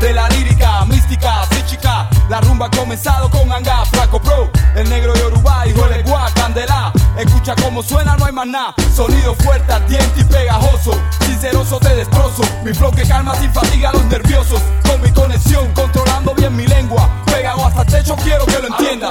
de la lírica, mística, psíquica. La rumba ha comenzado con Anga, Flaco Pro, el negro Yoruba, hijo de Gua, Candela. Escucha cómo suena, no hay más nada. Sonido fuerte, ardiente y pegajoso. Sinceroso te destrozo. Mi flow que calma sin fatiga a los nerviosos. Con mi conexión, controlando bien mi lengua. Pegado hasta el techo, quiero que lo entiendas.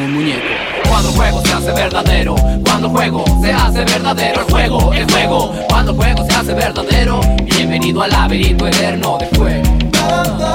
muñeco. Cuando el juego se hace verdadero, cuando el juego se hace verdadero, el juego, el juego. Cuando el juego se hace verdadero, bienvenido al laberinto eterno de fuego.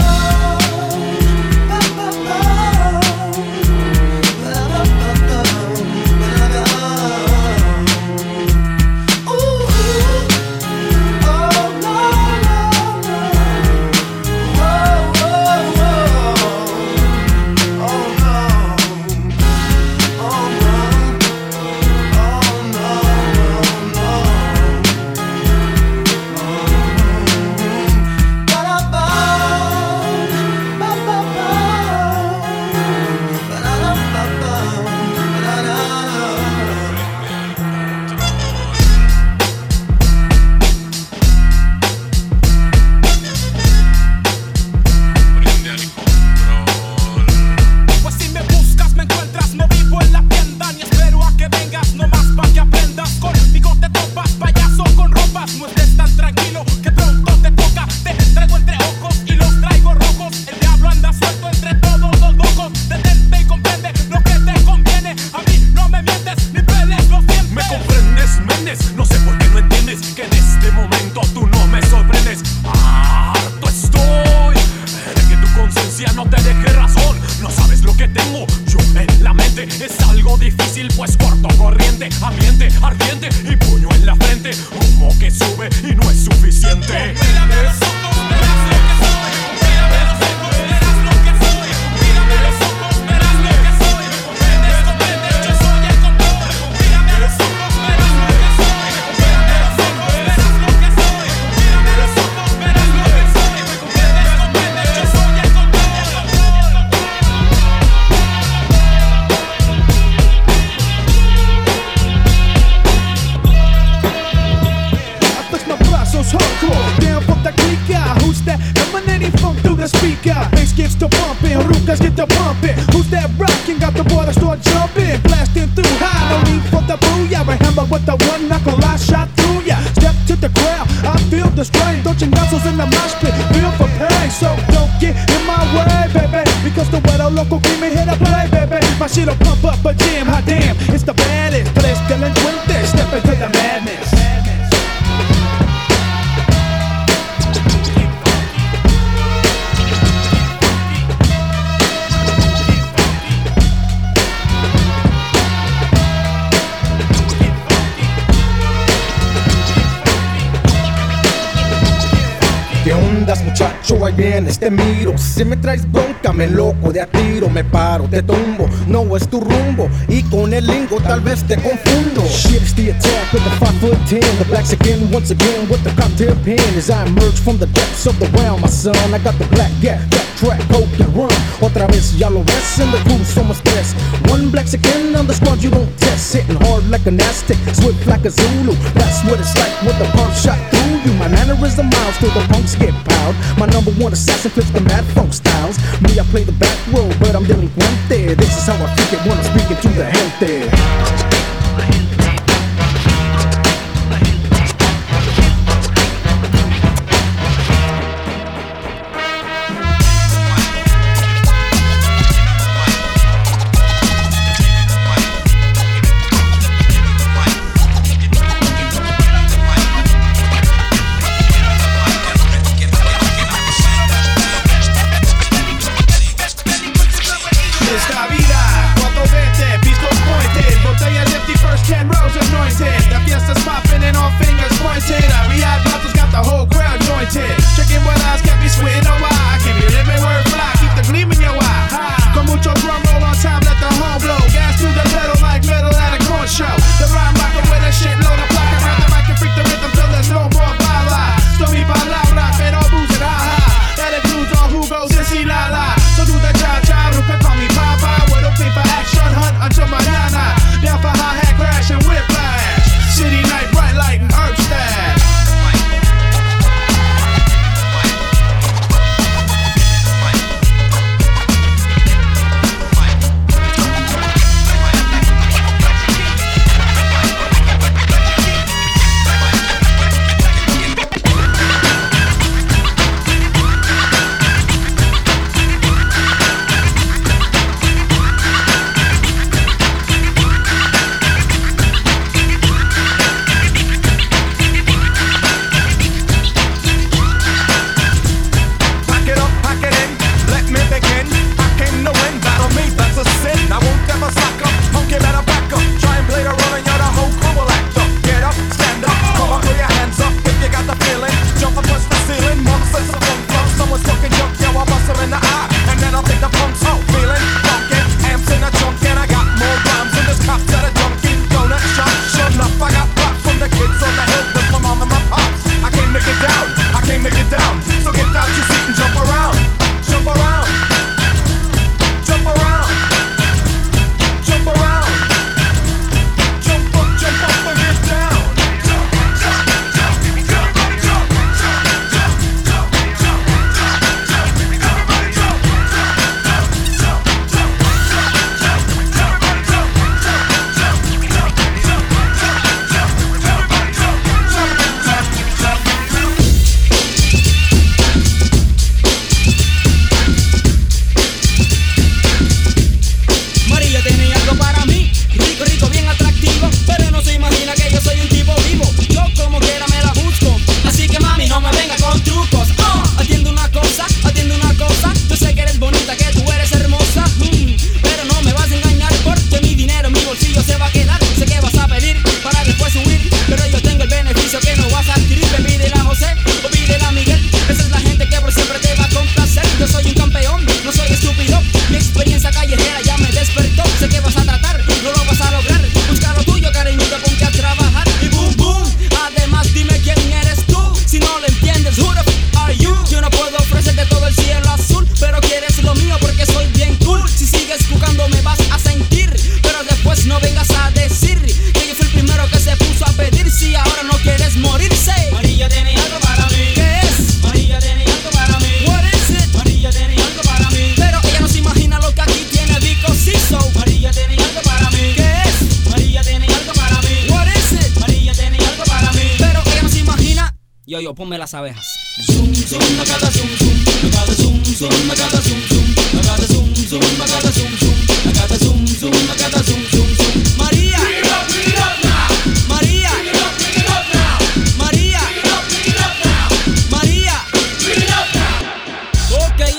Rukas get the pumping. Who's that rocking? Got the water start jumping, blasting through high. No need for the booyah. I hammer with the one knuckle, I shot through ya. Step to the crowd, I feel the strain. Don't you muscles in the mosh pit, feel for pain. So don't get in my way, baby. Because the weather local keep me hit to play, baby. My shit'll pump up a jam, hot damn. It's the baddest, muchacho? Ahí vienes, te miro Si me traes bronca, me loco de a tiro Me paro, te tumbo, no es tu rumbo Y con el lingo tal vez te confundo Shit, it's the attack of the 5 foot 10. The blacks again, once again, with the cocktail pen. As I emerge from the depths of the realm, my son. I got the black gap, back track, hope and run. Otra vez, ya lo ves, in the crew, so much stress. One black again on the squad, you don't test. Hitting hard like an Aztec, swift like a Zulu. That's what it's like with the pump shot you. My manner is the miles till the punks get piled. My number one assassin flips the mad funk styles. Me, I play the back row, but I'm delinquent there. This is how I think it when I'm speaking to the hand there. jointed. We had got the whole crowd jointed. ponme las abejas. Zoom, zoom. María. María. María. María.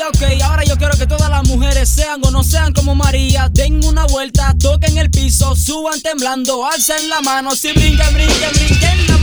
Ok, ahora yo quiero que todas las mujeres sean o no sean como María. Den una vuelta, toquen el piso, suban temblando, alcen la mano, si brinquen, brinquen, brinquen. La